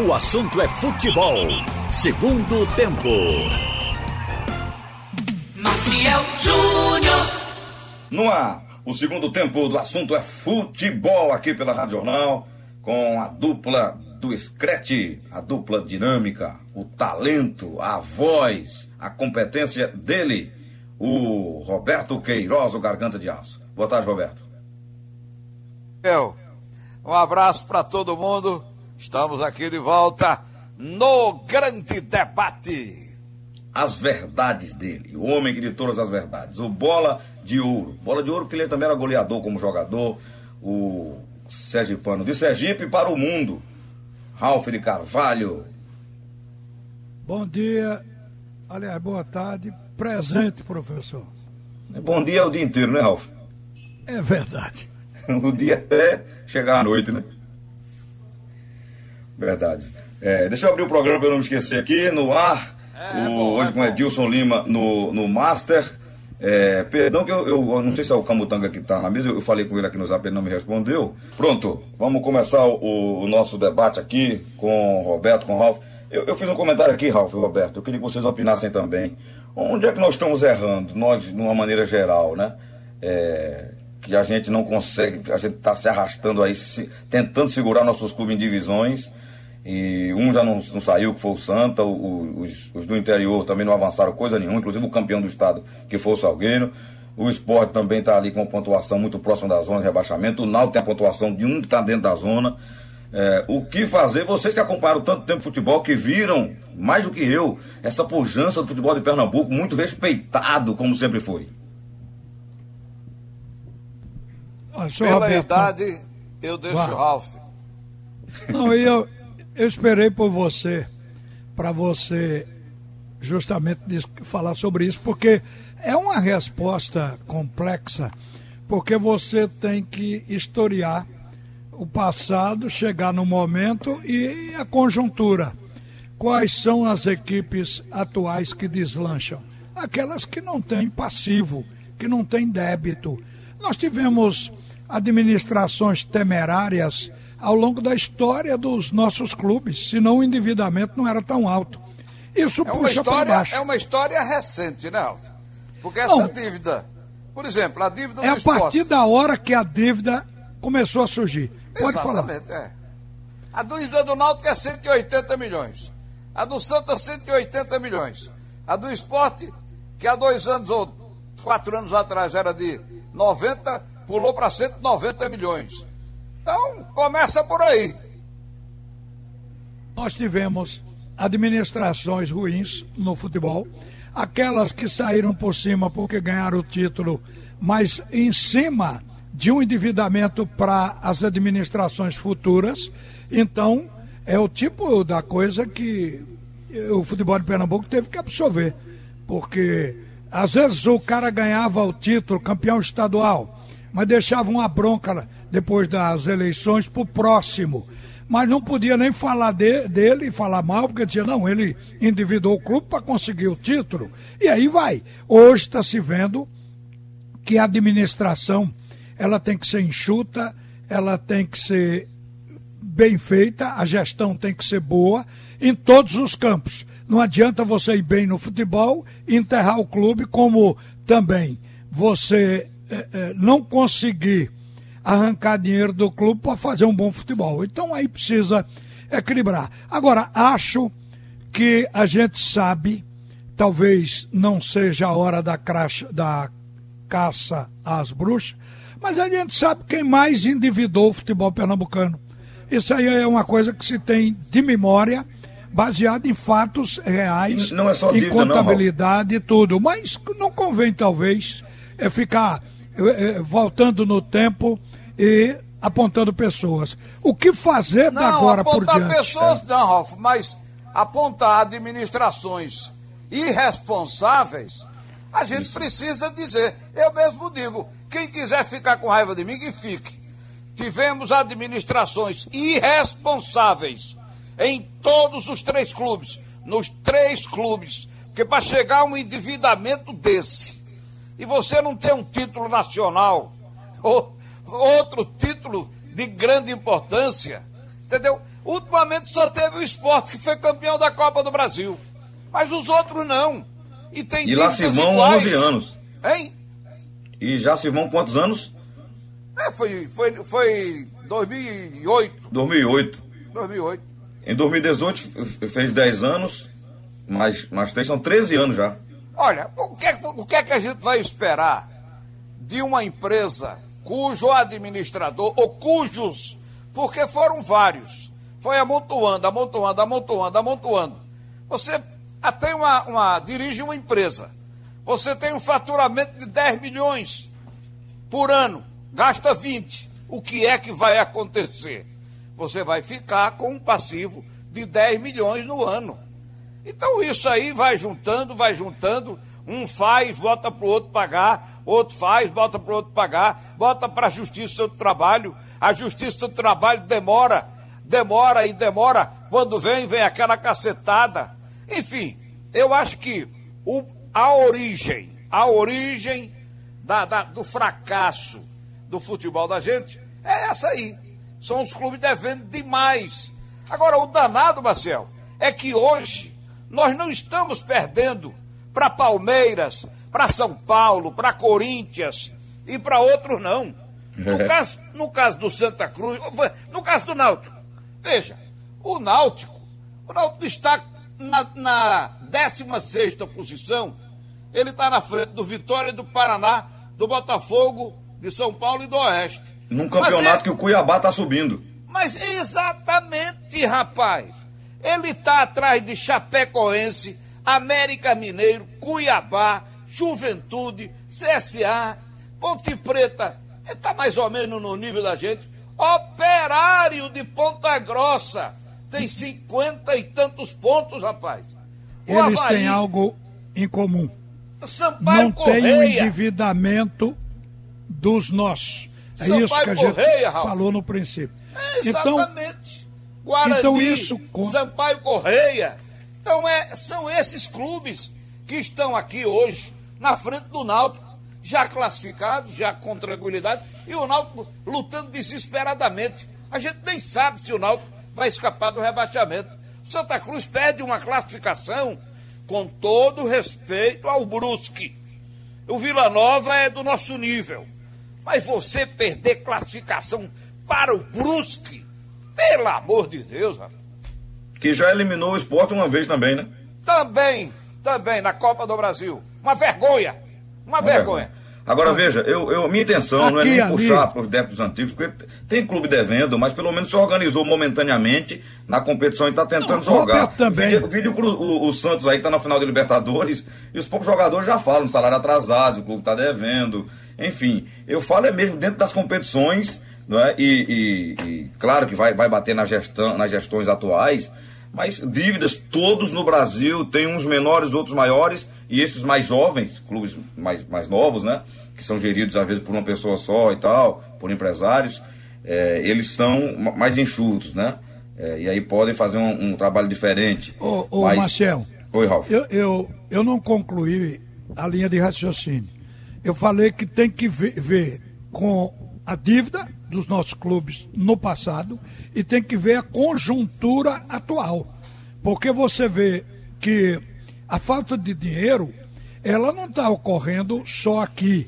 O assunto é futebol. Segundo tempo. Maciel Júnior. No ar, o segundo tempo do assunto é futebol aqui pela Rádio Jornal, com a dupla do Screte, a dupla dinâmica, o talento, a voz, a competência dele, o Roberto Queiroz, o Garganta de Aço. Boa tarde, Roberto. Eu. Um abraço para todo mundo. Estamos aqui de volta no grande debate. As verdades dele, o homem que de todas as verdades, o Bola de Ouro. Bola de Ouro, porque ele também era goleador como jogador, o Sergipano de Sergipe para o mundo. Ralf de Carvalho. Bom dia, aliás, boa tarde. Presente, professor. Bom dia o dia inteiro, né, Ralf? É verdade. o dia até chegar à noite, né? Verdade. É, deixa eu abrir o programa para eu não me esquecer aqui, no ar. É, o- bom, hoje é com. Edilson Lima no, no Master. É, perdão que eu, eu- eu não sei se é o Camutanga que está na mesa, eu falei com ele aqui no zap, ele não me respondeu. Pronto, vamos começar o, o nosso debate aqui com o Roberto, com o Ralf. Eu, eu fiz um comentário aqui, Ralf e Roberto, eu queria que vocês opinassem também. Onde é que nós estamos errando, nós, de uma maneira geral, né? É, que a gente não consegue, a gente está se arrastando aí, se- tentando segurar nossos clubes em divisões. E um já não, não saiu, que foi o Santa, o- os, os do interior também não avançaram coisa nenhuma, inclusive o campeão do estado, que foi o Salgueiro. O esporte também está ali com pontuação muito próxima da zona de rebaixamento. O Náutico tem a pontuação de um que está dentro da zona. É, o que fazer? Vocês que acompanharam tanto tempo futebol, que viram, mais do que eu, essa pujança do futebol de Pernambuco, muito respeitado, como sempre foi. Pela Roberto, idade, eu deixo o Ralf. Não, eu, eu esperei por você, para você justamente falar sobre isso, porque é uma resposta complexa, porque você tem que historiar o passado, chegar no momento e a conjuntura. Quais são as equipes atuais que deslancham? Aquelas que não têm passivo, que não têm débito. Nós tivemos administrações temerárias ao longo da história dos nossos clubes, senão o endividamento não era tão alto. Isso É puxa para baixo. é uma história recente, né, Ralf? Porque essa Não. dívida, por exemplo, a dívida É a esporte. partir da hora que a dívida começou a surgir. Pode falar. Exatamente, é. A dívida do Náutico é 180 milhões. A do Santa, 180 milhões. A do esporte, que há dois anos ou quatro anos atrás era de 90, pulou para 190 milhões. Então, começa por aí. Nós tivemos administrações ruins no futebol, aquelas que saíram por cima porque ganharam o título, mas em cima de um endividamento para as administrações futuras. Então, é o tipo da coisa que o futebol de Pernambuco teve que absorver, porque às vezes o cara ganhava o título, campeão estadual, mas deixava uma bronca depois das eleições para o próximo. Mas não podia nem falar de- dele e falar mal, porque dizia, não, ele endividou o clube para conseguir o título. E aí vai. Hoje está se vendo que a administração ela tem que ser enxuta, ela tem que ser bem feita, a gestão tem que ser boa em todos os campos. Não adianta você ir bem no futebol e enterrar o clube, como também você não conseguir arrancar dinheiro do clube para fazer um bom futebol. Então aí precisa equilibrar. Agora, acho que a gente sabe, talvez não seja a hora da, cracha, da caça às bruxas, mas a gente sabe quem mais endividou o futebol pernambucano. Isso aí é uma coisa que se tem de memória, baseado em fatos reais, Não é só em dívida, não, Ralf. contabilidade e tudo. Mas não convém, talvez, é ficar voltando no tempo e apontando pessoas. O que fazer Não, agora por apontar diante? pessoas, não, Ralf, mas apontar administrações irresponsáveis, a gente precisa dizer. Eu mesmo digo, quem quiser ficar com raiva de mim, que fique. Tivemos administrações irresponsáveis em todos os três clubes, nos três clubes, porque para chegar a um endividamento desse, e você não ter um título nacional, ou outro título de grande importância, entendeu? Ultimamente só teve o esporte que foi campeão da Copa do Brasil. Mas os outros não. E tem E lá se vão iguais. 11 anos. Hein? E já se vão quantos anos? É, foi, foi, foi 2008. 2008. 2008. Em 2018 fez 10 anos, mas, mas são 13 anos já. Olha, o que, é, o que é que a gente vai esperar de uma empresa cujo administrador, ou cujos, porque foram vários, foi amontoando, amontoando, amontoando, amontoando. Você até uma, uma, dirige uma empresa, você tem um faturamento de 10 milhões por ano, gasta 20. O que é que vai acontecer? Você vai ficar com um passivo de 10 milhões no ano. Então isso aí vai juntando, vai juntando. Um faz, bota para o outro pagar, outro faz, bota para o outro pagar, bota para a Justiça do Trabalho. A Justiça do Trabalho demora, demora e demora. Quando vem, vem aquela cacetada. Enfim, eu acho que o, a origem, a origem da, da, do fracasso do futebol da gente é essa aí. São os clubes devendo demais. Agora, o danado, Marcel, é que hoje nós não estamos perdendo para Palmeiras, para São Paulo, para Corinthians e para outros não. No, é. caso, no caso do Santa Cruz, no caso do Náutico, veja, o Náutico, o Náutico está na, na 16 posição, ele está na frente do Vitória do Paraná, do Botafogo, de São Paulo e do Oeste. Num campeonato é... que o Cuiabá está subindo. Mas exatamente, rapaz. Ele está atrás de Chapecoense, América Mineiro, Cuiabá, Juventude, CSA, Ponte Preta. Ele está mais ou menos no nível da gente. Operário de Ponta Grossa. Tem cinquenta e tantos pontos, rapaz. O Eles Havaí, têm algo em comum. Sampaio Não Correia. tem o endividamento dos nossos. É Sampaio isso que a gente Correia, falou no princípio. É, exatamente. Então, Guarani, então isso... Sampaio Correia. Então é, são esses clubes que estão aqui hoje na frente do Náutico, já classificados, já com tranquilidade, e o Náutico lutando desesperadamente. A gente nem sabe se o Náutico vai escapar do rebaixamento. Santa Cruz perde uma classificação com todo respeito ao Brusque. O Vila Nova é do nosso nível. Mas você perder classificação para o Brusque, pelo amor de Deus, rapaz. Que já eliminou o esporte uma vez também, né? Também, também, na Copa do Brasil. Uma vergonha. Uma, uma vergonha. vergonha. Agora, veja, eu, eu, minha intenção Aqui, não é nem ali. puxar para os débitos antigos, porque tem clube devendo, mas pelo menos se organizou momentaneamente na competição e está tentando não, jogar. Também. Vídeo, vídeo o, o, Santos aí está na final de Libertadores e os poucos jogadores já falam salário atrasado, o clube está devendo. Enfim, eu falo é mesmo dentro das competições, não é? e, e, e claro que vai, vai bater na gestão, nas gestões atuais, mas dívidas todos no Brasil, tem uns menores, outros maiores, e esses mais jovens, clubes mais, mais novos, né? Que são geridos às vezes por uma pessoa só e tal, por empresários, é, eles são mais enxutos, né? É, e aí podem fazer um, um trabalho diferente. Ô, ô mas... Marcel. Oi, Ralf. Eu, eu, eu não concluí a linha de raciocínio. Eu falei que tem que ver, ver com a dívida dos nossos clubes no passado e tem que ver a conjuntura atual. Porque você vê que a falta de dinheiro, ela não está ocorrendo só aqui,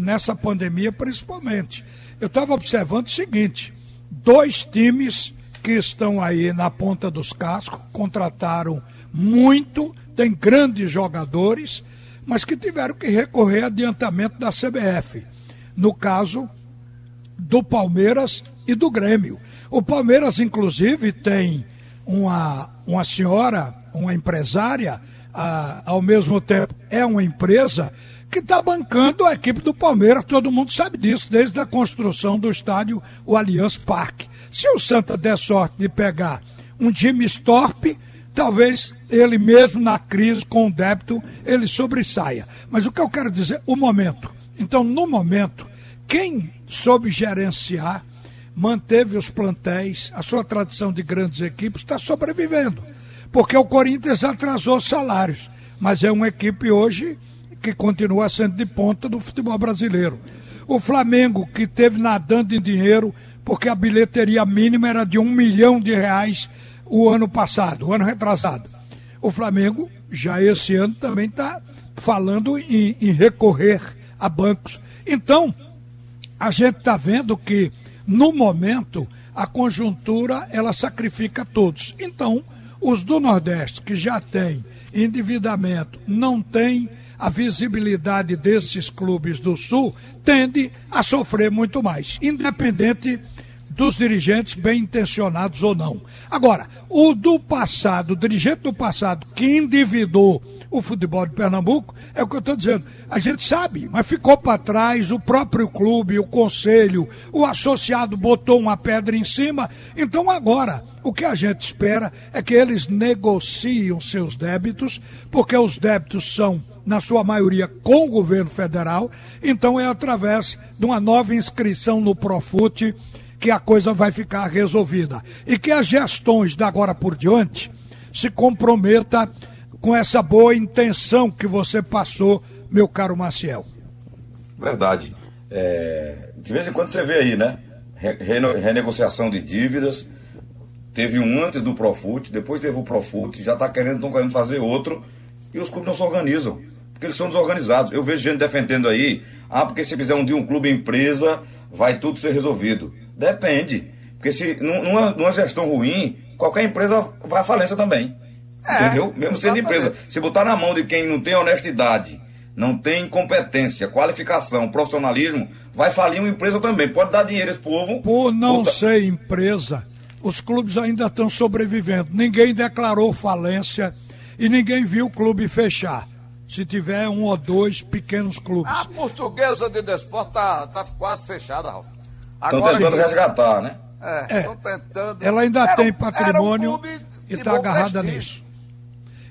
nessa pandemia principalmente. Eu estava observando o seguinte: dois times que estão aí na ponta dos cascos, contrataram muito, tem grandes jogadores, mas que tiveram que recorrer a adiantamento da CBF. No caso, do Palmeiras e do Grêmio. O Palmeiras, inclusive, tem uma, uma senhora, uma empresária, a, ao mesmo tempo é uma empresa que está bancando a equipe do Palmeiras, todo mundo sabe disso, desde a construção do estádio, o Allianz Parque. Se o Santa der sorte de pegar um time torpe, talvez ele mesmo na crise com o débito ele sobressaia. Mas o que eu quero dizer, o momento. Então, no momento, quem soube gerenciar, manteve os plantéis, a sua tradição de grandes equipes está sobrevivendo. Porque o Corinthians atrasou salários, mas é uma equipe hoje que continua sendo de ponta do futebol brasileiro. O Flamengo, que teve nadando em dinheiro, porque a bilheteria mínima era de um milhão de reais o ano passado, o ano retrasado. O Flamengo já esse ano também está falando em, em recorrer a bancos. Então, a gente está vendo que, no momento, a conjuntura ela sacrifica todos. Então, os do Nordeste, que já têm endividamento, não têm a visibilidade desses clubes do Sul, tende a sofrer muito mais, independente dos dirigentes bem intencionados ou não. Agora, o do passado, o dirigente do passado que endividou o futebol de Pernambuco, é o que eu estou dizendo. A gente sabe, mas ficou para trás, o próprio clube, o conselho, o associado botou uma pedra em cima. Então agora, o que a gente espera é que eles negociem seus débitos, porque os débitos são na sua maioria com o governo federal, então é através de uma nova inscrição no Profute que a coisa vai ficar resolvida. E que as gestões da agora por diante se comprometa com essa boa intenção que você passou, meu caro Maciel. Verdade. É, de vez em quando você vê aí, né? renegociação de dívidas. Teve um antes do Profut, depois teve o Profut, já está querendo, estão querendo fazer outro, e os clubes não se organizam, porque eles são desorganizados. Eu vejo gente defendendo aí, ah, porque se fizer um dia um clube empresa, vai tudo ser resolvido. Depende. Porque se numa, numa gestão ruim, qualquer empresa vai à falência também. É, entendeu? Mesmo exatamente. sendo empresa. Se botar na mão de quem não tem honestidade, não tem competência, qualificação, profissionalismo, vai falir uma empresa também. Pode dar dinheiro a esse povo. Por não botar... ser empresa, os clubes ainda estão sobrevivendo. Ninguém declarou falência e ninguém viu o clube fechar. Se tiver um ou dois pequenos clubes. A portuguesa de desporto está tá quase fechada, Ralf. Estão tentando resgatar, né? É, estão é, tentando. Ela ainda era, tem patrimônio um e está agarrada prestígio. nisso.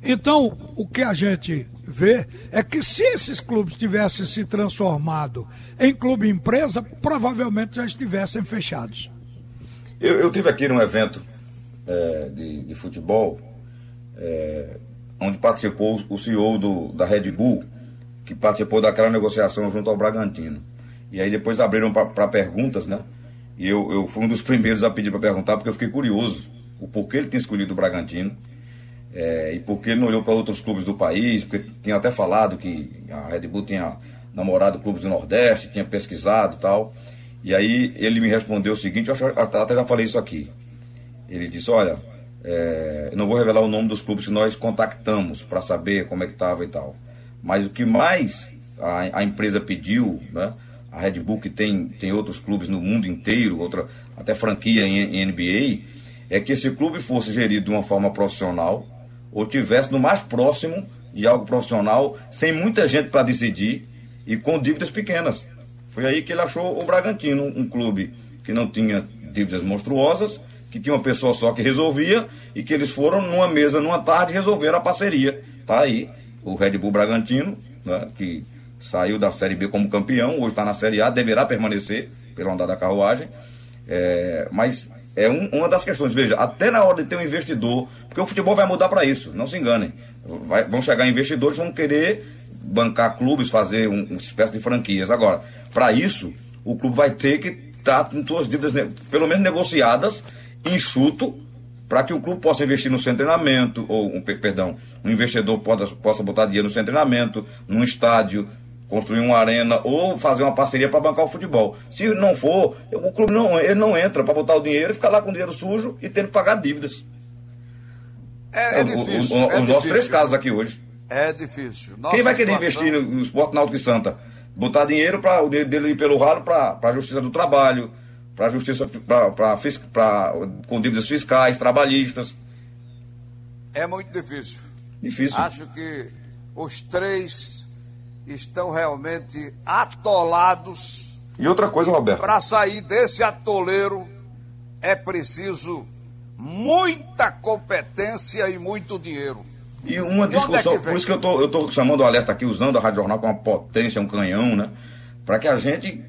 Então, o que a gente vê é que se esses clubes tivessem se transformado em clube empresa, provavelmente já estivessem fechados. Eu, eu tive aqui num evento é, de, de, futebol, é, onde participou o CEO do, da Red Bull, que participou daquela negociação junto ao Bragantino. E aí depois abriram para perguntas, né? E eu, eu fui um dos primeiros a pedir para perguntar, porque eu fiquei curioso o porquê ele tinha escolhido o Bragantino. É, e porque ele não olhou para outros clubes do país, porque tinha até falado que a Red Bull tinha namorado clubes do Nordeste, tinha pesquisado e tal. E aí ele me respondeu o seguinte, eu até já falei isso aqui. Ele disse, olha, é, eu não vou revelar o nome dos clubes que nós contactamos para saber como é que estava e tal. Mas o que mais a, a empresa pediu, né, a Red Bull que tem, tem outros clubes no mundo inteiro, outra, até franquia em, em NBA, é que esse clube fosse gerido de uma forma profissional ou tivesse no mais próximo de algo profissional, sem muita gente para decidir e com dívidas pequenas. Foi aí que ele achou o Bragantino, um clube que não tinha dívidas monstruosas, que tinha uma pessoa só que resolvia e que eles foram numa mesa numa tarde resolver a parceria. Tá aí o Red Bull Bragantino, né, que saiu da Série B como campeão, hoje está na Série A, deverá permanecer pelo andar da carruagem. É, mas é um, uma das questões. Veja, até na hora de ter um investidor, porque o futebol vai mudar para isso, não se enganem. Vai, vão chegar investidores, vão querer bancar clubes, fazer um, uma espécie de franquias. Agora, para isso, o clube vai ter que estar tá com suas dívidas, pelo menos negociadas, enxuto, para que o clube possa investir no seu treinamento, ou, um, perdão, um investidor possa, possa botar dinheiro no seu treinamento, num estádio, construir uma arena ou fazer uma parceria para bancar o futebol. Se não for, o clube não, ele não entra para botar o dinheiro e ficar lá com o dinheiro sujo e tendo que pagar dívidas. É, é difícil. O, o, é os nossos três casos aqui hoje. É difícil. Nossa Quem vai querer situação... investir no, no esporte náutico e santa? Botar dinheiro para o dinheiro dele ir pelo ralo para a justiça do trabalho, para a justiça pra, pra, pra, com dívidas fiscais, trabalhistas. É muito difícil. Difícil. Acho que os três estão realmente atolados. E outra coisa, Roberto. Para sair desse atoleiro é preciso muita competência e muito dinheiro. E uma discussão, é por isso que eu tô, eu tô chamando o alerta aqui, usando a Rádio Jornal com uma potência, um canhão, né? Para que a gente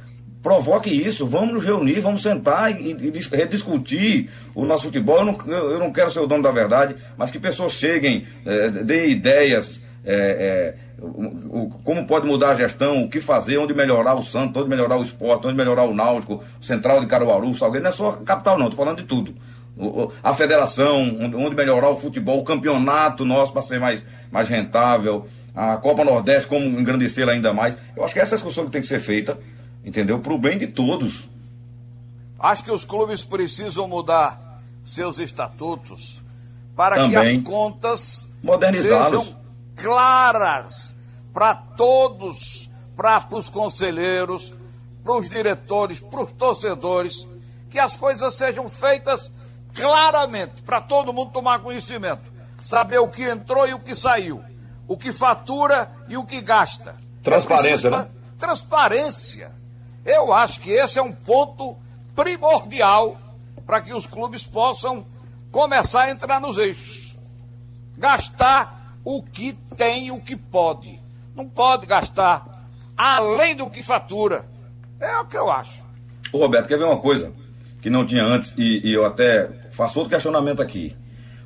provoque isso, vamos nos reunir, vamos sentar e, e, rediscutir o nosso futebol. Eu não, eu não, quero ser o dono da verdade, mas que pessoas cheguem, é, deem ideias, é, o, o, como pode mudar a gestão, o que fazer, onde melhorar o Santos, onde melhorar o esporte, onde melhorar o Náutico, Central de Caruaru, Salgueiro, não é só capital não, estou falando de tudo. O, a federação, onde, melhorar o futebol, o campeonato nosso para ser mais, mais rentável, a Copa Nordeste, como engrandecer ainda mais. Eu acho que essa é a discussão que tem que ser feita, entendeu? Para o bem de todos. Acho que os clubes precisam mudar seus estatutos para Também. que as contas sejam claras para todos, para os conselheiros, para os diretores, para os torcedores, que as coisas sejam feitas claramente, para todo mundo tomar conhecimento, saber o que entrou e o que saiu, o que fatura e o que gasta. Transparência, é né? Transparência. Eu acho que esse é um ponto primordial para que os clubes possam começar a entrar nos eixos. Gastar o que tem, o que pode. Não pode gastar além do que fatura. É o que eu acho. Ô Roberto, quer ver uma coisa que não tinha antes e, e eu até faço outro questionamento aqui.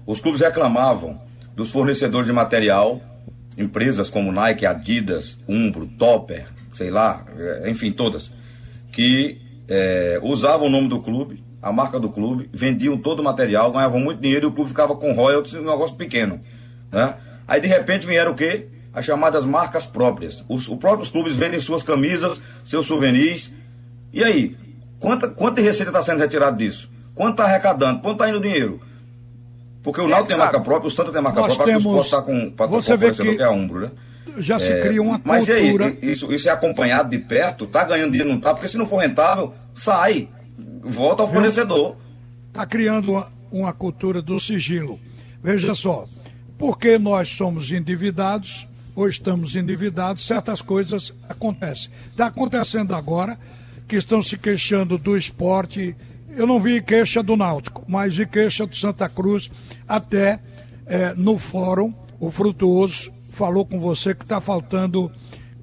Os clubes reclamavam dos fornecedores de material, empresas como Nike, Adidas, Umbro, Topper, sei lá, enfim, todas, que é, usavam o nome do clube, a marca do clube, vendiam todo o material, ganhavam muito dinheiro e o clube ficava com royalties, um negócio pequeno. Né? Aí de repente vieram o quê? As chamadas marcas próprias. Os, os próprios clubes vendem suas camisas, seus souvenirs. E aí? Quanta, quanta receita está sendo retirada disso? Quanto está arrecadando? Quanto está indo o dinheiro? Porque o Náutico tem marca própria, o Santa tem marca Nós própria, temos... o Sport está com patrocinador que... que é a Umbro, né? já se é, cria uma mas cultura. Mas aí, isso, isso é acompanhado de perto? Tá ganhando dinheiro, não tá? Porque se não for rentável, sai. Volta ao fornecedor. Está criando uma, uma cultura do sigilo. Veja só, porque nós somos endividados, ou estamos endividados, certas coisas acontecem. Está acontecendo agora que estão se queixando do esporte. Eu não vi queixa do Náutico, mas vi queixa do Santa Cruz até é, no fórum, o Frutuoso falou com você que está faltando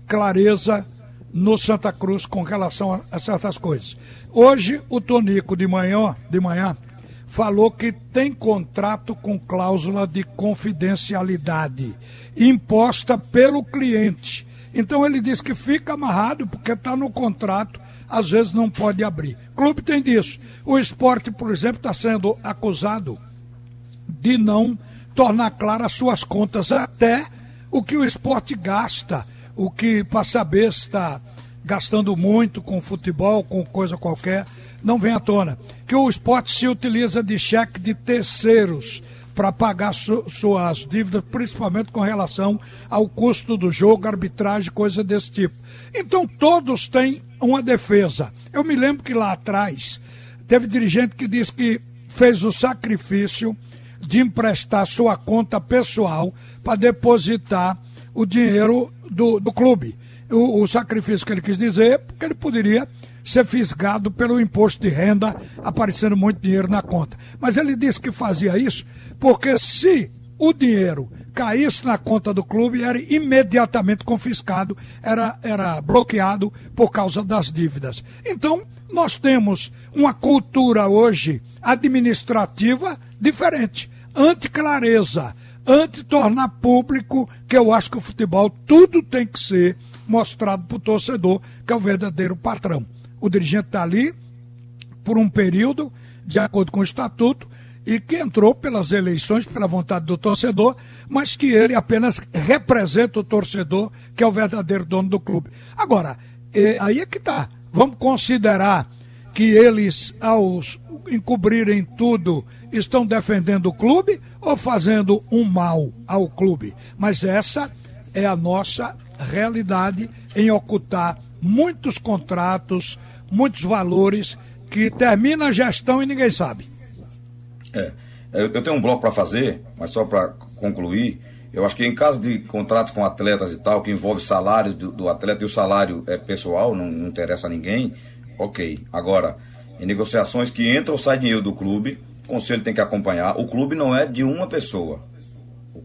clareza no Santa Cruz com relação a, a, certas coisas. Hoje o Tonico de manhã, de manhã falou que tem contrato com cláusula de confidencialidade imposta pelo cliente. Então ele diz que fica amarrado porque está no contrato, às vezes não pode abrir. O clube tem disso. O esporte, por exemplo, está sendo acusado de não tornar claras suas contas até o que o esporte gasta, o que para saber se está gastando muito com futebol, com coisa qualquer, não vem à tona. Que o esporte se utiliza de cheque de terceiros para pagar su suas dívidas, principalmente com relação ao custo do jogo, arbitragem, coisa desse tipo. Então todos têm uma defesa. Eu me lembro que lá atrás teve dirigente que disse que fez o sacrifício de emprestar sua conta pessoal para depositar o dinheiro do, do clube. O, o, sacrifício que ele quis dizer porque ele poderia ser fisgado pelo imposto de renda, aparecendo muito dinheiro na conta. Mas ele disse que fazia isso porque se o dinheiro caísse na conta do clube, era imediatamente confiscado, era, era bloqueado por causa das dívidas. Então, nós temos uma cultura hoje administrativa diferente, anti-clareza, anti-tornar público, que eu acho que o futebol tudo tem que ser mostrado para o torcedor, que é o verdadeiro patrão. O dirigente está ali por um período, de acordo com o estatuto, e que entrou pelas eleições, pela vontade do torcedor, mas que ele apenas representa o torcedor, que é o verdadeiro dono do clube. Agora, é, aí é que está. Vamos considerar que eles, ao encobrirem tudo, estão defendendo o clube ou fazendo um mal ao clube. Mas essa é a nossa realidade em ocultar muitos contratos, muitos valores que termina a gestão e ninguém sabe. É, eu tenho um bloco para fazer, mas só para concluir, eu acho que em caso de contratos com atletas e tal, que envolve salário do, do atleta e o salário é pessoal, não, não interessa a ninguém, ok. Agora, em negociações que entra ou sai dinheiro do clube, o conselho tem que acompanhar. O clube não é de uma pessoa.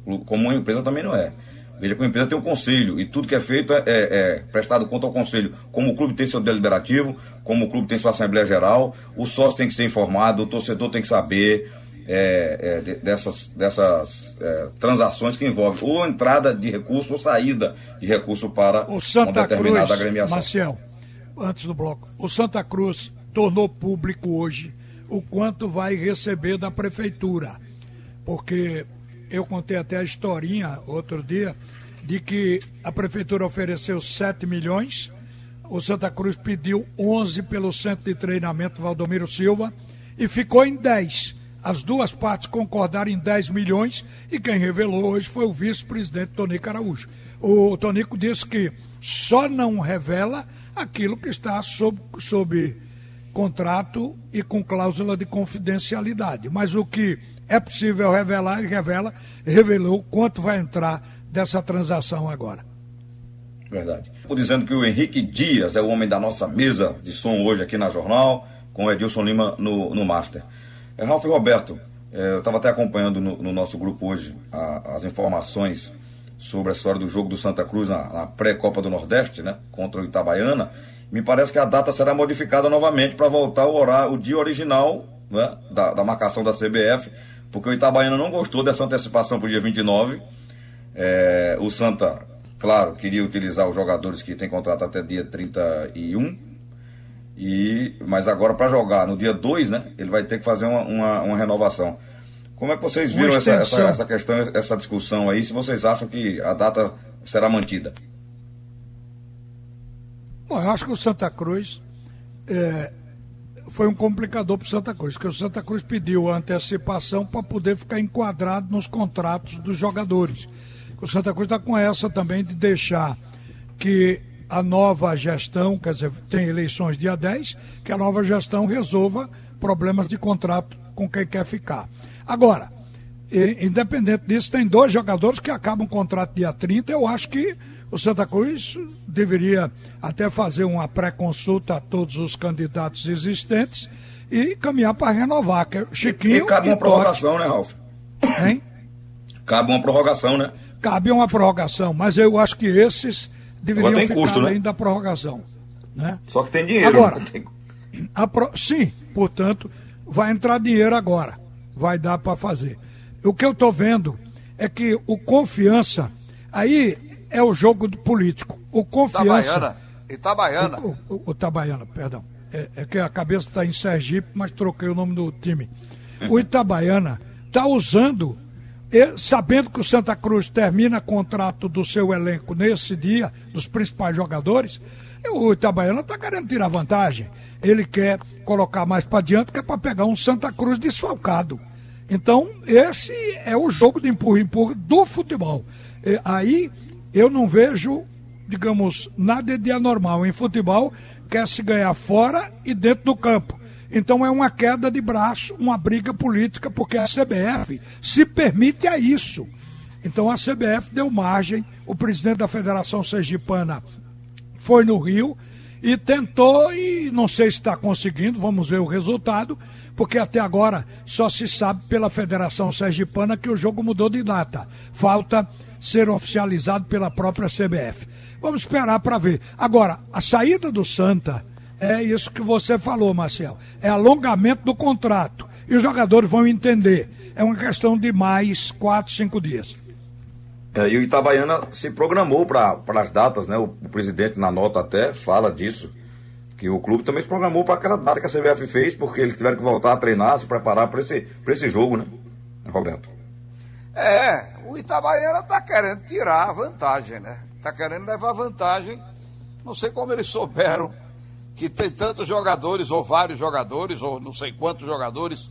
Clube, como uma empresa também não é. Veja que uma empresa tem um conselho e tudo que é feito é, é, é, prestado conta ao conselho. Como o clube tem seu deliberativo, como o clube tem sua assembleia geral, o sócio tem que ser informado, o torcedor tem que saber. é, é, dessas, dessas é, transações que envolvem ou entrada de recurso ou saída de recurso para o Santa uma determinada Cruz, agremiação. Marcial, antes do bloco, o Santa Cruz tornou público hoje o quanto vai receber da prefeitura. Porque eu contei até a historinha outro dia de que a prefeitura ofereceu 7 milhões, o Santa Cruz pediu 11 pelo centro de treinamento Valdomiro Silva e ficou em 10. As duas partes concordaram em 10 milhões e quem revelou hoje foi o vice-presidente Tonico Araújo. O Tonico disse que só não revela aquilo que está sob, sob contrato e com cláusula de confidencialidade. Mas o que é possível revelar, ele revela, revelou quanto vai entrar dessa transação agora. Verdade. Estou dizendo que o Henrique Dias é o homem da nossa mesa de som hoje aqui na Jornal, com o Edilson Lima no, no Master. É, Ralf Roberto, é, eu estava até acompanhando no, no, nosso grupo hoje a, as informações sobre a história do jogo do Santa Cruz na, na pré-Copa do Nordeste, né, contra o Itabaiana. Me parece que a data será modificada novamente para voltar o, horário, o dia original né, da, da marcação da CBF, porque o Itabaiana não gostou dessa antecipação para o dia 29. É, o Santa, claro, queria utilizar os jogadores que têm contrato até dia 31. E, mas agora, para jogar no dia 2, né, ele vai ter que fazer uma, uma, uma renovação. Como é que vocês viram essa, essa, essa, questão, essa discussão aí? Se vocês acham que a data será mantida? Bom, eu acho que o Santa Cruz é, foi um complicador para o Santa Cruz, porque o Santa Cruz pediu antecipação para poder ficar enquadrado nos contratos dos jogadores. O Santa Cruz está com essa também de deixar que a nova gestão, quer dizer, tem eleições dia 10, que a nova gestão resolva problemas de contrato com quem quer ficar. Agora, independente disso, tem dois jogadores que acabam o contrato dia 30. Eu acho que o Santa Cruz deveria até fazer uma pré-consulta a todos os candidatos existentes e caminhar para renovar. Que é Chiquinho e cabe uma prorrogação, né, Ralf? Hein? Cabe uma prorrogação, né? Cabe uma prorrogação, mas eu acho que esses deveriam ficar custo, além né? da prorrogação. Né? Só que tem dinheiro. Agora, tem... pro... sim, portanto, vai entrar dinheiro agora vai dar para fazer. O que eu estou vendo é que o confiança, aí é o jogo do político. O confiança. Itabaiana. Itabaiana. O, o, o Itabaiana, perdão. É, é, que a cabeça está em Sergipe, mas troquei o nome do time. O Itabaiana está usando, sabendo que o Santa Cruz termina contrato do seu elenco nesse dia, dos principais jogadores, o Itabaiana está querendo tirar vantagem. Ele quer colocar mais para diante, que é para pegar um Santa Cruz desfalcado. Então, esse é o jogo de empurra-empurra do futebol. E, aí, eu não vejo, digamos, nada de anormal. Em futebol, quer se ganhar fora e dentro do campo. Então, é uma queda de braço, uma briga política, porque a CBF se permite a isso. Então, a CBF deu margem, o presidente da Federação Sergipana foi no Rio e tentou, e não sei se está conseguindo, vamos ver o resultado, porque até agora só se sabe pela Federação Sergipana que o jogo mudou de data. Falta ser oficializado pela própria CBF. Vamos esperar para ver. Agora, a saída do Santa é isso que você falou, Marcel. É alongamento do contrato. E os jogadores vão entender. É uma questão de mais quatro, cinco dias. É, e o Itabaiana se programou para as datas, né? O, o, presidente, na nota até, fala disso. Que o clube também se programou para aquela data que a CBF fez, porque eles tiveram que voltar a treinar, se preparar para esse, esse jogo, né, Roberto? É, o Itabaiana está querendo tirar a vantagem, né? Está querendo levar vantagem. Não sei como eles souberam que tem tantos jogadores, ou vários jogadores, ou não sei quantos jogadores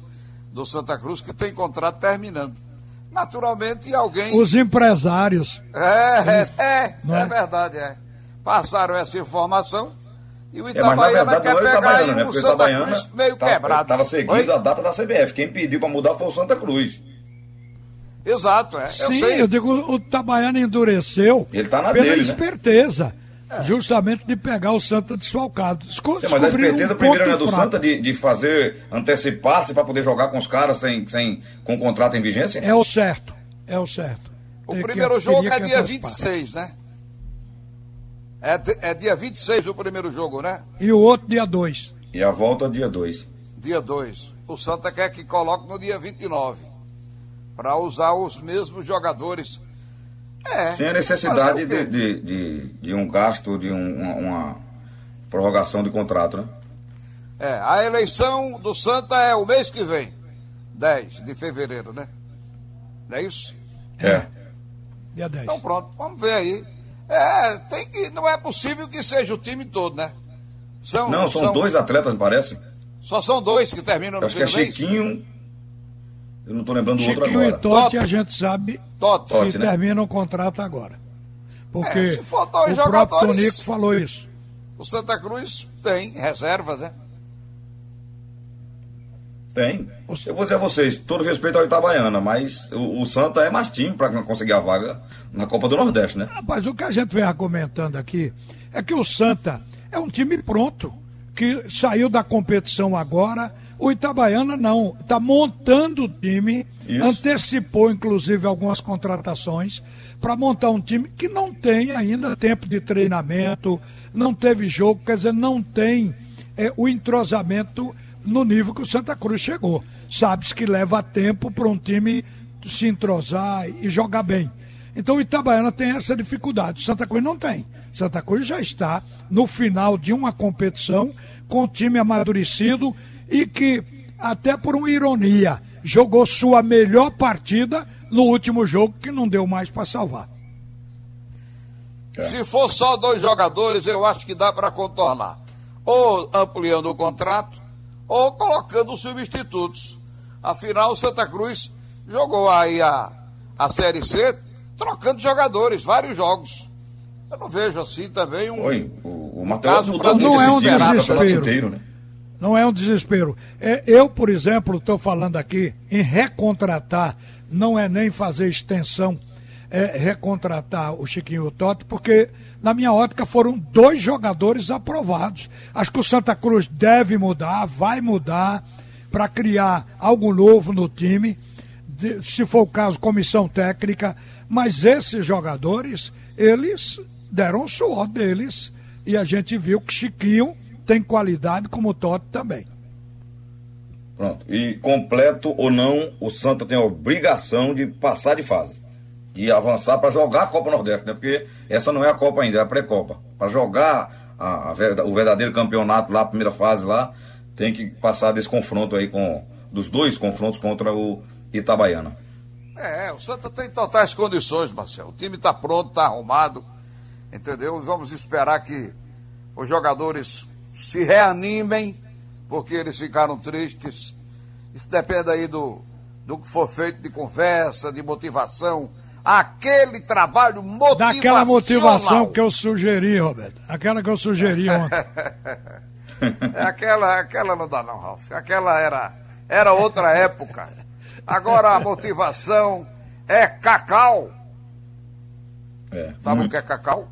do Santa Cruz que tem contrato terminando naturalmente alguém. Os empresários. É, é, é, é, verdade, é. Passaram essa informação e o Itabaiana é, quer pegar Itabaiana, né? o Santa Cruz meio tá, quebrado. Estava seguindo Oi? a data da CBF. Quem pediu para mudar foi o Santa Cruz. Exato, é. Sim, eu, eu digo, o Itabaiana endureceu Ele tá na pela dele, né? esperteza. Né? É. Justamente de pegar o Santa desfalcado. Sim, mas a esperteza um primeiro é do fraco. Santa de, de fazer, antecipar-se para poder jogar com os caras sem, sem, com contrato em vigência? É o certo. É o certo. O é primeiro que, jogo é dia 26, né? É, é dia 26 o primeiro jogo, né? E o outro dia 2. E a volta dia 2. Dia 2. O Santa quer que coloque no dia 29. Para usar os mesmos jogadores. É. Sem a necessidade de, de, de, de, um gasto, de um, uma, uma prorrogação de contrato, né? É, a eleição do Santa é o mês que vem. 10 de fevereiro, né? Não é isso? É. Dia 10. Então pronto, vamos ver aí. É, tem que. Não é possível que seja o time todo, né? São, não, são, são dois atletas, parece. Só são dois que terminam no Acho que é Chiquinho. Eu não estou lembrando Chiquinho outro agora. e Totti, a gente sabe Totti. que né? termina o contrato agora. Porque é, se for dois o jogadores, próprio Tonico falou isso. O Santa Cruz tem reserva, né? Tem. Eu vou dizer a vocês, todo respeito ao Itabaiana, mas o, o Santa é mais time para conseguir a vaga na Copa do Nordeste, né? Rapaz, o que a gente vem argumentando aqui é que o Santa é um time pronto, que saiu da competição agora. O Itabaiana não, está montando o time, Isso. antecipou inclusive algumas contratações para montar um time que não tem ainda tempo de treinamento, não teve jogo, quer dizer, não tem é, o entrosamento no nível que o Santa Cruz chegou. Sabe-se que leva tempo para um time se entrosar e jogar bem. Então o Itabaiana tem essa dificuldade, o Santa Cruz não tem. Santa Cruz já está no final de uma competição com o time amadurecido e que, até por uma ironia, jogou sua melhor partida no último jogo que não deu mais para salvar. É. Se for só dois jogadores, eu acho que dá para contornar. Ou ampliando o contrato, ou colocando substitutos. Afinal, o Santa Cruz jogou aí a, a Série C trocando jogadores, vários jogos. Eu não vejo assim também um. Oi, o, o caso não é um desespero. Inteiro, né? Não é um desespero. É, eu, por exemplo, estou falando aqui em recontratar, não é nem fazer extensão, é recontratar o Chiquinho Totti, porque na minha ótica, foram dois jogadores aprovados. Acho que o Santa Cruz deve mudar, vai mudar, para criar algo novo no time, de, se for o caso, comissão técnica. Mas esses jogadores, eles deram o suor deles e a gente viu que Chiquinho tem qualidade, como o Totti também. Pronto. E completo ou não, o Santa tem a obrigação de passar de fase de avançar para jogar a Copa Nordeste, né? Porque essa não é a Copa ainda, é a pré-copa. Para jogar a, a, o verdadeiro campeonato lá, a primeira fase lá, tem que passar desse confronto aí com dos dois confrontos contra o Itabaiana. É, o Santa tem totais condições, Marcelo. O time está pronto, está arrumado, entendeu? Vamos esperar que os jogadores se reanimem, porque eles ficaram tristes. Isso depende aí do, do que for feito de conversa, de motivação, aquele trabalho motivacional. Daquela motivação que eu sugeri, Roberto. Aquela que eu sugeri ontem. é, aquela, aquela não dá não, Ralf. Aquela era, era outra época. Agora a motivação é cacau. É, Sabe muito. o que é cacau?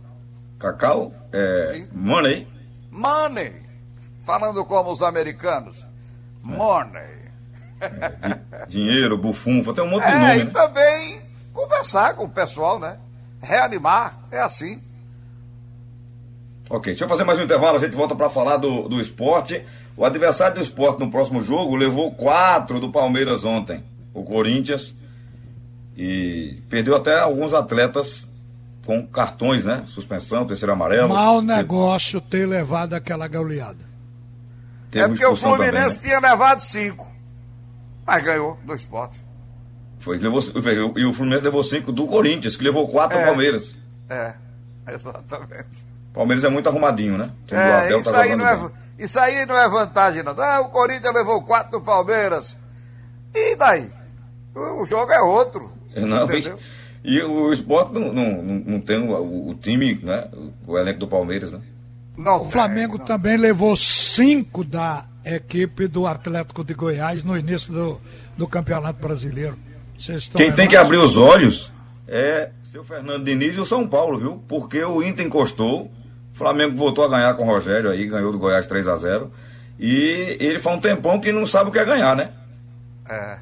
Cacau é Sim. money. Money. Falando como os americanos. Money. É, dinheiro, bufunfa, tem um monte de é, nome. E né? também conversar com o pessoal, né? Reanimar, é assim. Ok, deixa eu fazer mais um intervalo, a gente volta para falar do, do esporte. O adversário do esporte no próximo jogo levou quatro do Palmeiras ontem, o Corinthians, e perdeu até alguns atletas com cartões, né? Suspensão, terceiro amarelo. Mau negócio ter levado aquela goleada. É porque o Fluminense também, né? tinha levado cinco, mas ganhou do esporte. Foi, levou, e o Fluminense levou cinco do Corinthians, que levou quatro é, do Palmeiras. É, exatamente. Palmeiras é muito arrumadinho, né? É, isso, tá aí não é, isso aí não é vantagem, não. Ah, o Corinthians levou quatro do Palmeiras. E daí? O, jogo é outro. Não, entendeu? E o esporte não, não, não tem o, o, time, né? O elenco do Palmeiras, né? Não, o Flamengo não. também levou cinco da equipe do Atlético de Goiás no início do, do Campeonato Brasileiro. Quem tem que abrir os olhos é seu Fernando Diniz e o São Paulo, viu? Porque o Inter encostou, o Flamengo voltou a ganhar com o Rogério aí, ganhou do Goiás 3 a 0 E ele faz um tempão que não sabe o que é ganhar, né? É.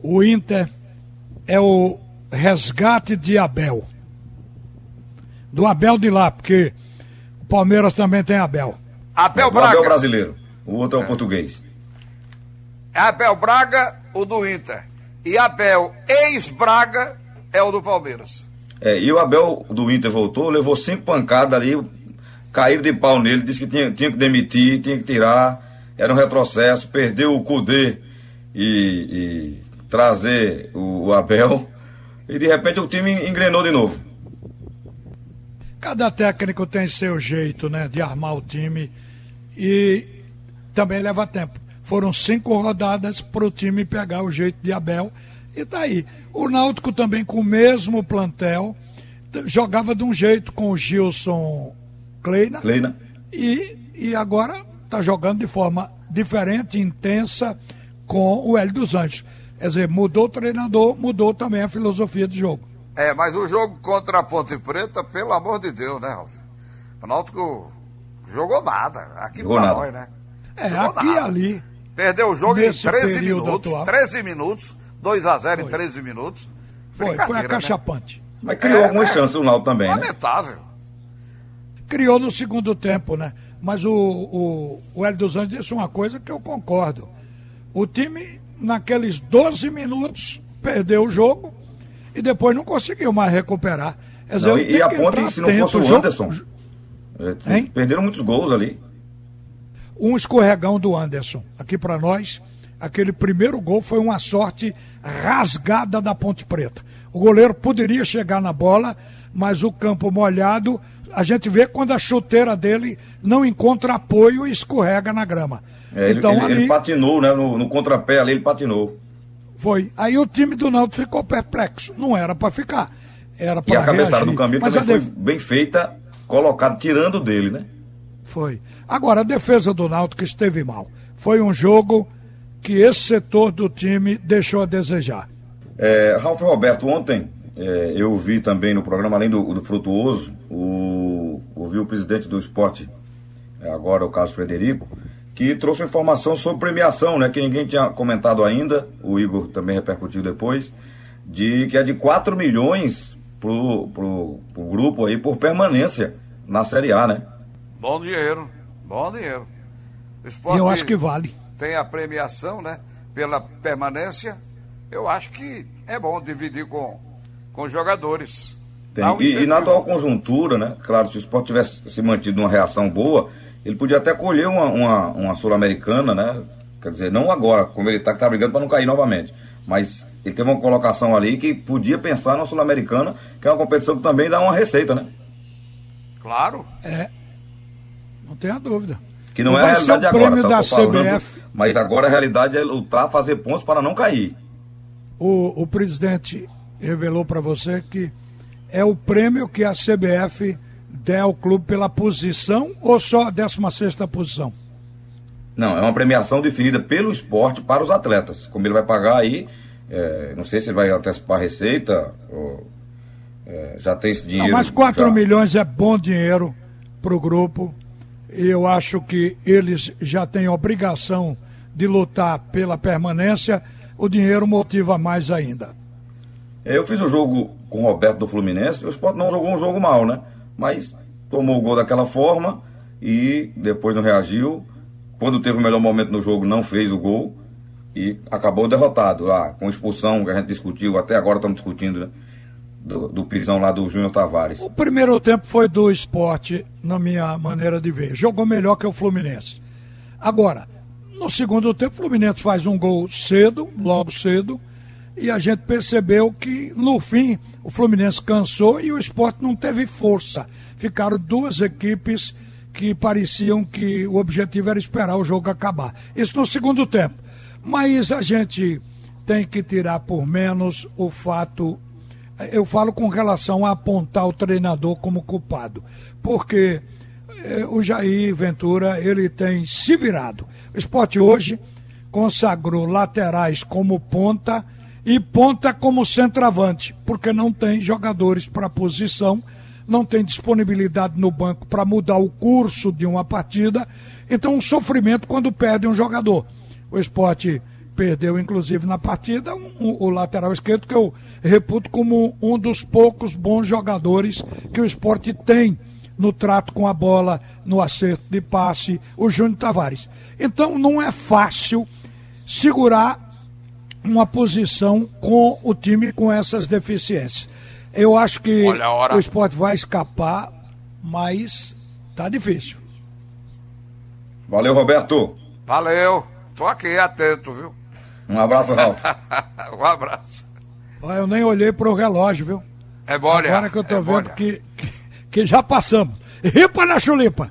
O Inter é o resgate de Abel. Do Abel de lá, porque o Palmeiras também tem Abel. Abel Braga. O Abel brasileiro. O outro é, é o português. Abel Braga, o do Inter. E Abel, ex-Braga, é o do Palmeiras. É, e o Abel do Inter voltou, levou cinco pancadas ali, caíram de pau nele, disse que tinha, tinha que demitir, tinha que tirar, era um retrocesso, perdeu o Cudê e, e trazer o, o Abel, e de repente o time engrenou de novo. Cada técnico tem seu jeito, né, de armar o time e também leva tempo. Foram cinco rodadas para o time pegar o jeito de Abel e tá aí. O Náutico também com o mesmo plantel jogava de um jeito com o Gilson Kleina. Kleina. E, e agora está jogando de forma diferente, intensa, com o Hélio dos Anjos. Quer dizer, mudou o treinador, mudou também a filosofia de jogo. É, mas o jogo contra a Ponte Preta, pelo amor de Deus, né, Ralf? O Náutico jogou nada. Aqui jogou pra nada. nós, né? É, jogou aqui e ali. Perdeu o jogo em 13 minutos. Atual. 13 minutos. 2 a 0 foi. em 13 minutos. Foi, foi acachapante. Né? Mas criou é, algumas é, chances o Náutico também, lamentável. né? Criou no segundo tempo, né? Mas o, o, o Hélio dos Anjos disse uma coisa que eu concordo. O time, naqueles 12 minutos, perdeu o jogo e depois não conseguiu mais recuperar. Dizer, não, e a ponte, se não fosse o Anderson, jogo... É, perderam muitos gols ali. Um escorregão do Anderson, aqui para nós, aquele primeiro gol foi uma sorte rasgada da Ponte Preta. O goleiro poderia chegar na bola, mas o campo molhado, a gente vê quando a chuteira dele não encontra apoio e escorrega na grama. É, então, ele, ali, ele patinou, né? No, no contrapé ali ele patinou. Foi. Aí o time do Náutico ficou perplexo. Não era para ficar. Era para E a cabeçada do Camilo também foi def... bem feita, colocado, tirando dele, né? Foi. Agora, a defesa do Náutico esteve mal. Foi um jogo que esse setor do time deixou a desejar. É, Ralf Roberto, ontem é, eu vi também no programa, além do, do Frutuoso, o, ouvi o presidente do esporte, é, agora o caso Frederico, que trouxe informação sobre premiação, né, que ninguém tinha comentado ainda, o Igor também repercutiu depois, de que é de 4 milhões pro, pro, pro grupo aí por permanência na Série A, né? Bom dinheiro, bom dinheiro. Eu acho que vale. Tem a premiação, né, pela permanência. Eu acho que é bom dividir com, com os jogadores. Tem. E, e, na atual conjuntura, né? Claro, se o esporte tivesse se mantido uma reação boa, ele podia até colher uma, uma, uma Sul-Americana, né? Quer dizer, não agora, como ele está que tá brigando para não cair novamente. Mas ele teve uma colocação ali que podia pensar na Sul-Americana, que é uma competição que também dá uma receita, né? Claro. É. Não tenha dúvida. Que não, não é a realidade agora, tá, da falando, mas agora a realidade é lutar, fazer pontos para não cair. O, o presidente revelou para você que é o prêmio que a CBF der ao clube pela posição ou só a 16 posição? Não, é uma premiação definida pelo esporte para os atletas. Como ele vai pagar aí, é, não sei se ele vai antecipar a receita, ou, é, já tem esse dinheiro. Não, mas 4 já... milhões é bom dinheiro para o grupo. Eu acho que eles já têm obrigação de lutar pela permanência. O dinheiro motiva mais ainda. É, eu fiz o jogo com o Roberto do Fluminense. O Sport não jogou um jogo mal, né? Mas tomou o gol daquela forma e depois não reagiu. Quando teve o melhor momento no jogo, não fez o gol e acabou derrotado lá, com expulsão que a gente discutiu, até agora estamos discutindo, né? Do, do prisão lá do Júnior Tavares. O primeiro tempo foi do esporte, na minha maneira de ver. Jogou melhor que o Fluminense. Agora, no segundo tempo, o Fluminense faz um gol cedo, logo cedo, e a gente percebeu que, no fim, o Fluminense cansou e o esporte não teve força. Ficaram duas equipes que pareciam que o objetivo era esperar o jogo acabar. Isso no segundo tempo. Mas a gente tem que tirar por menos o fato. Eu falo com relação a apontar o treinador como culpado. Porque eh, o Jair Ventura, ele tem se virado. O esporte hoje consagrou laterais como ponta e ponta como centroavante, porque não tem jogadores para posição, não tem disponibilidade no banco para mudar o curso de uma partida. Então, um sofrimento quando perde um jogador. O esporte perdeu, inclusive, na partida um, um, o lateral esquerdo, que eu reputo como um dos poucos bons jogadores que o esporte tem no trato com a bola, no acerto de passe, o Júnior Tavares. Então, não é fácil segurar uma posição com o time com essas deficiências. Eu acho que o esporte vai escapar, mas tá difícil. Valeu, Roberto. Valeu. Tô aqui atento, viu? Um abraço, Ralf. um abraço. Eu nem olhei pro relógio, viu? É bom. Agora que eu tô é vendo que, que, que já passamos. Ripa na chulipa.